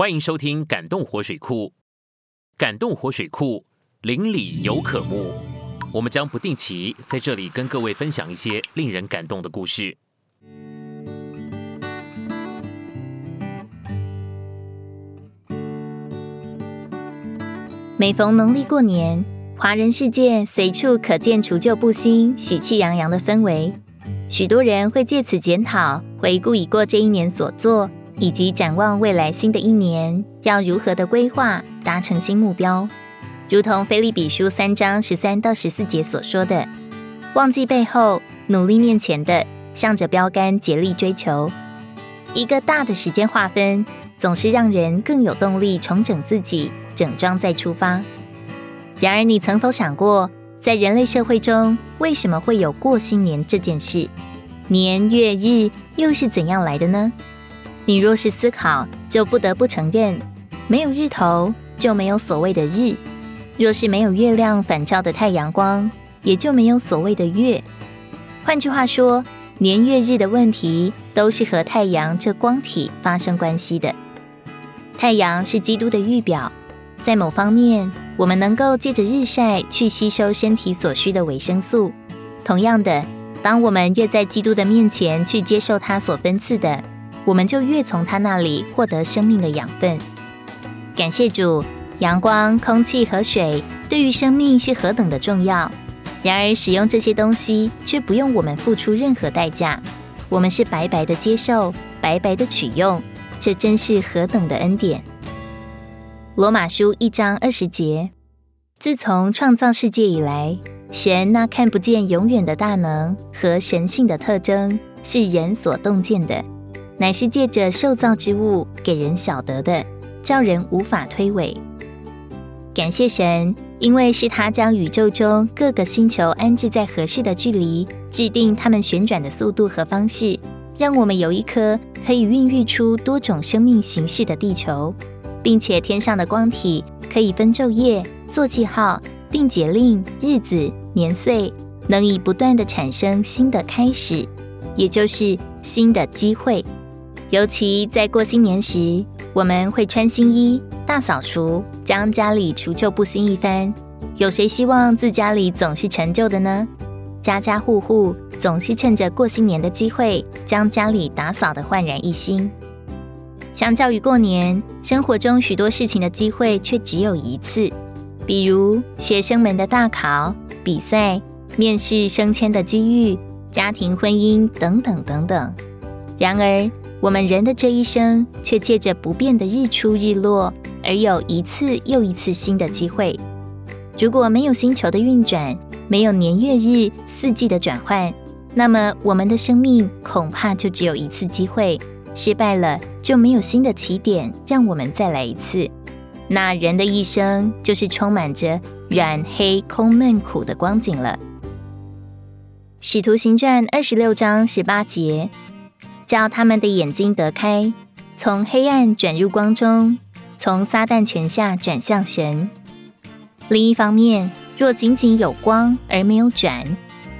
欢迎收听《感动活水库》，感动活水库邻里有可慕。我们将不定期在这里跟各位分享一些令人感动的故事。每逢农历过年，华人世界随处可见除旧布新、喜气洋洋的氛围。许多人会借此检讨、回顾已过这一年所做，以及展望未来新的一年要如何的规划、达成新目标。如同菲利比书三章十三到十四节所说的：“忘记背后，努力面前的，向着标杆竭力追求。”一个大的时间划分，总是让人更有动力重整自己。整装再出发。然而，你曾否想过，在人类社会中，为什么会有过新年这件事？年月日又是怎样来的呢？你若是思考，就不得不承认，没有日头就没有所谓的日；若是没有月亮反照的太阳光，也就没有所谓的月。换句话说，年月日的问题都是和太阳这光体发生关系的。太阳是基督的预表。在某方面，我们能够借着日晒去吸收身体所需的维生素。同样的，当我们越在基督的面前去接受他所分赐的，我们就越从他那里获得生命的养分。感谢主，阳光、空气和水对于生命是何等的重要。然而，使用这些东西却不用我们付出任何代价，我们是白白的接受，白白的取用，这真是何等的恩典！罗马书一章二十节：自从创造世界以来，神那看不见永远的大能和神性的特征，是人所洞见的，乃是借着受造之物给人晓得的，叫人无法推诿。感谢神，因为是他将宇宙中各个星球安置在合适的距离，制定它们旋转的速度和方式，让我们有一颗可以孕育出多种生命形式的地球。并且天上的光体可以分昼夜、做记号、定节令、日子、年岁，能以不断的产生新的开始，也就是新的机会。尤其在过新年时，我们会穿新衣、大扫除，将家里除旧布新一番。有谁希望自家里总是陈旧的呢？家家户户总是趁着过新年的机会，将家里打扫的焕然一新。相较于过年，生活中许多事情的机会却只有一次，比如学生们的大考、比赛、面试、升迁的机遇、家庭婚姻等等等等。然而，我们人的这一生却借着不变的日出日落，而有一次又一次新的机会。如果没有星球的运转，没有年月日四季的转换，那么我们的生命恐怕就只有一次机会。失败了就没有新的起点，让我们再来一次。那人的一生就是充满着染黑空闷苦的光景了。使徒行传二十六章十八节，叫他们的眼睛得开，从黑暗转入光中，从撒旦权下转向神。另一方面，若仅仅有光而没有转，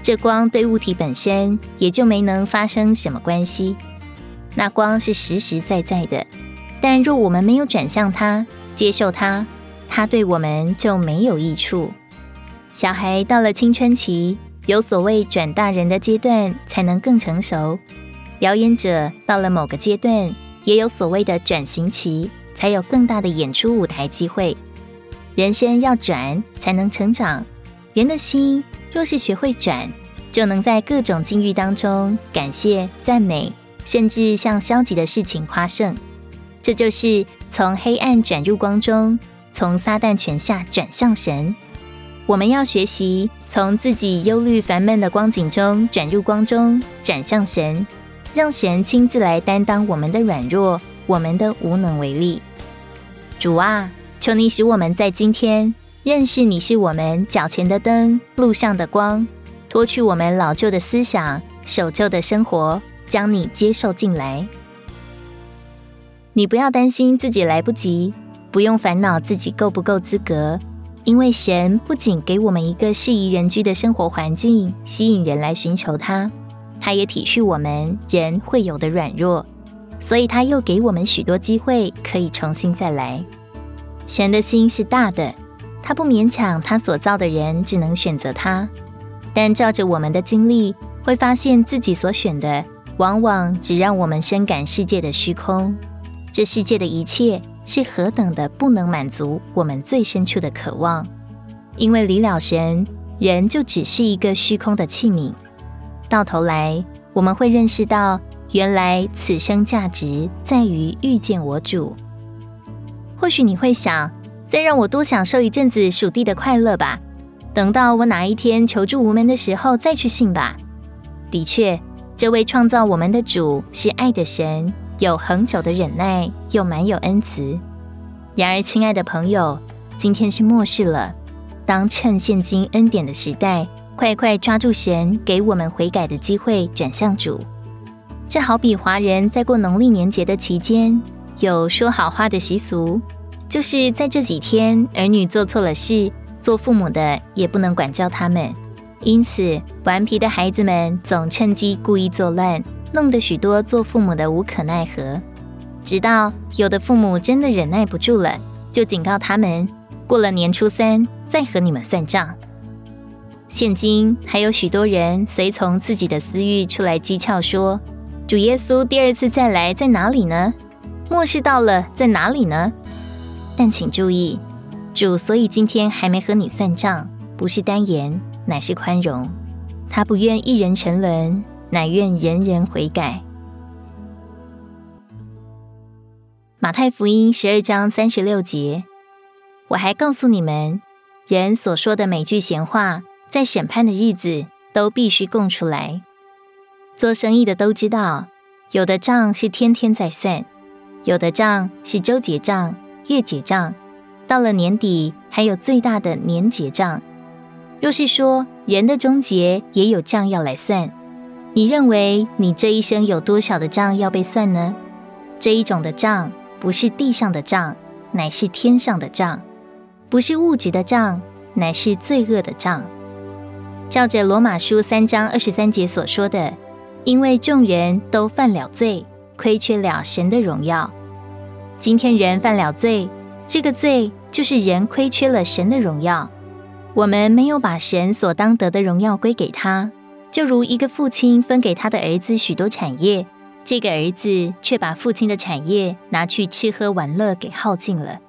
这光对物体本身也就没能发生什么关系。那光是实实在在的，但若我们没有转向它，接受它，它对我们就没有益处。小孩到了青春期，有所谓转大人的阶段，才能更成熟；表演者到了某个阶段，也有所谓的转型期，才有更大的演出舞台机会。人生要转，才能成长。人的心若是学会转，就能在各种境遇当中感谢赞美。甚至向消极的事情夸胜，这就是从黑暗转入光中，从撒旦权下转向神。我们要学习从自己忧虑烦闷的光景中转入光中，转向神，让神亲自来担当我们的软弱，我们的无能为力。主啊，求你使我们在今天认识你是我们脚前的灯，路上的光，脱去我们老旧的思想，守旧的生活。将你接受进来，你不要担心自己来不及，不用烦恼自己够不够资格，因为神不仅给我们一个适宜人居的生活环境，吸引人来寻求他，他也体恤我们人会有的软弱。所以他又给我们许多机会可以重新再来。神的心是大的，他不勉强他所造的人只能选择他，但照着我们的经历，会发现自己所选的往往只让我们深感世界的虚空。这世界的一切是何等的不能满足我们最深处的渴望，因为离了神，人就只是一个虚空的器皿。到头来，我们会认识到，原来此生价值在于遇见我主。或许你会想，再让我多享受一阵子属地的快乐吧，等到我哪一天求助无门的时候再去信吧。的确，这位创造我们的主是爱的神。有恒久的忍耐，又满有恩慈。然而，亲爱的朋友，今天是末世了。当趁现今恩典的时代，快快抓住神给我们悔改的机会，转向主。这好比华人在过农历年节的期间，有说好话的习俗，就是在这几天，儿女做错了事，做父母的也不能管教他们。因此，顽皮的孩子们总趁机故意作乱。弄得许多做父母的无可奈何，直到有的父母真的忍耐不住了，就警告他们：过了年初三再和你们算账。现今还有许多人随从自己的私欲出来讥诮说：主耶稣第二次再来在哪里呢？末世到了在哪里呢？但请注意，主所以今天还没和你算账，不是单言，乃是宽容。他不愿一人沉沦。乃愿人人悔改。马太福音十二章三十六节，我还告诉你们，人所说的每句闲话，在审判的日子都必须供出来。做生意的都知道，有的账是天天在算，有的账是周结账、月结账，到了年底还有最大的年结账。若是说人的终结也有账要来算。你认为你这一生有多少的账要被算呢？这一种的账不是地上的账，乃是天上的账；不是物质的账，乃是罪恶的账。照着罗马书三章二十三节所说的，因为众人都犯了罪，亏缺了神的荣耀。今天人犯了罪，这个罪就是人亏缺了神的荣耀。我们没有把神所当得的荣耀归给他。就如一个父亲分给他的儿子许多产业，这个儿子却把父亲的产业拿去吃喝玩乐给耗尽了。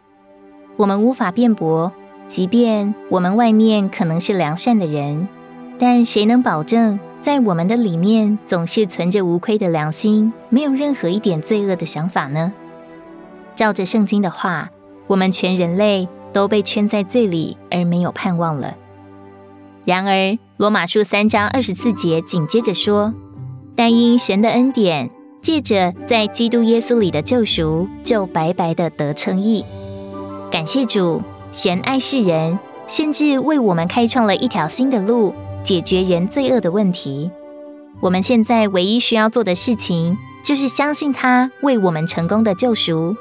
我们无法辩驳，即便我们外面可能是良善的人，但谁能保证在我们的里面总是存着无愧的良心，没有任何一点罪恶的想法呢？照着圣经的话，我们全人类都被圈在罪里，而没有盼望了。然而，罗马书三章二十四节紧接着说：“但因神的恩典，借着在基督耶稣里的救赎，就白白的得称义。感谢主，神爱世人，甚至为我们开创了一条新的路，解决人罪恶的问题。我们现在唯一需要做的事情，就是相信他为我们成功的救赎。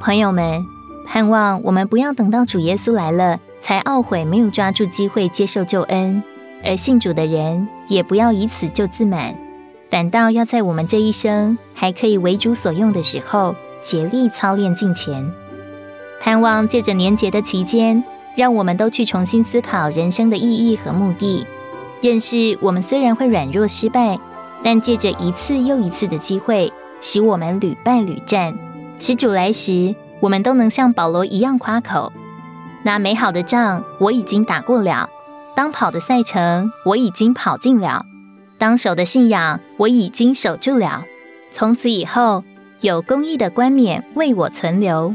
朋友们，盼望我们不要等到主耶稣来了。”才懊悔没有抓住机会接受救恩，而信主的人也不要以此就自满，反倒要在我们这一生还可以为主所用的时候，竭力操练敬前。盼望借着年节的期间，让我们都去重新思考人生的意义和目的，认识我们虽然会软弱失败，但借着一次又一次的机会，使我们屡败屡战，使主来时，我们都能像保罗一样夸口。那美好的仗我已经打过了，当跑的赛程我已经跑尽了，当守的信仰我已经守住了。从此以后，有公义的冠冕为我存留。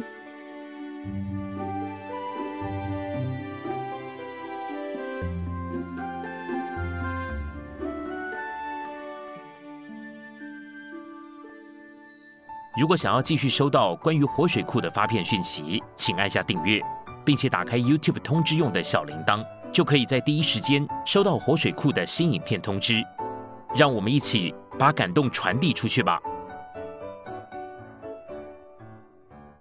如果想要继续收到关于活水库的发片讯息，请按下订阅。并且打开 YouTube 通知用的小铃铛，就可以在第一时间收到活水库的新影片通知。让我们一起把感动传递出去吧。